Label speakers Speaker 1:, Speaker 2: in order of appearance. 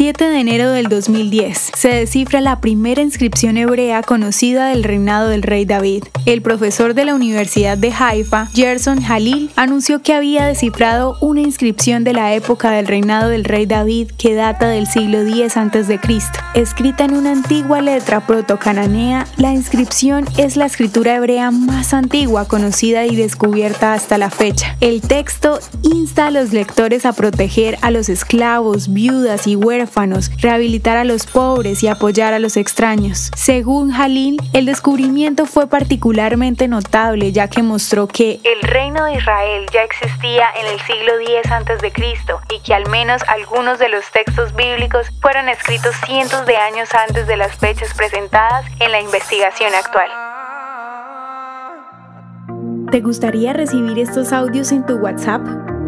Speaker 1: 7 de enero del 2010 se descifra la primera inscripción hebrea conocida del reinado del rey David. El profesor de la Universidad de Haifa, Gerson Halil, anunció que había descifrado una inscripción de la época del reinado del rey David que data del siglo X a.C. Escrita en una antigua letra proto-cananea, la inscripción es la escritura hebrea más antigua conocida y descubierta hasta la fecha. El texto insta a los lectores a proteger a los esclavos, viudas y huérfanos, rehabilitar a los pobres y apoyar a los extraños. Según Halil, el descubrimiento fue particularmente notable ya que mostró que el reino de Israel ya existía en el siglo X a.C. y que al menos algunos de los textos bíblicos fueron escritos cientos de años antes de las fechas presentadas en la investigación actual. ¿Te gustaría recibir estos audios en tu WhatsApp?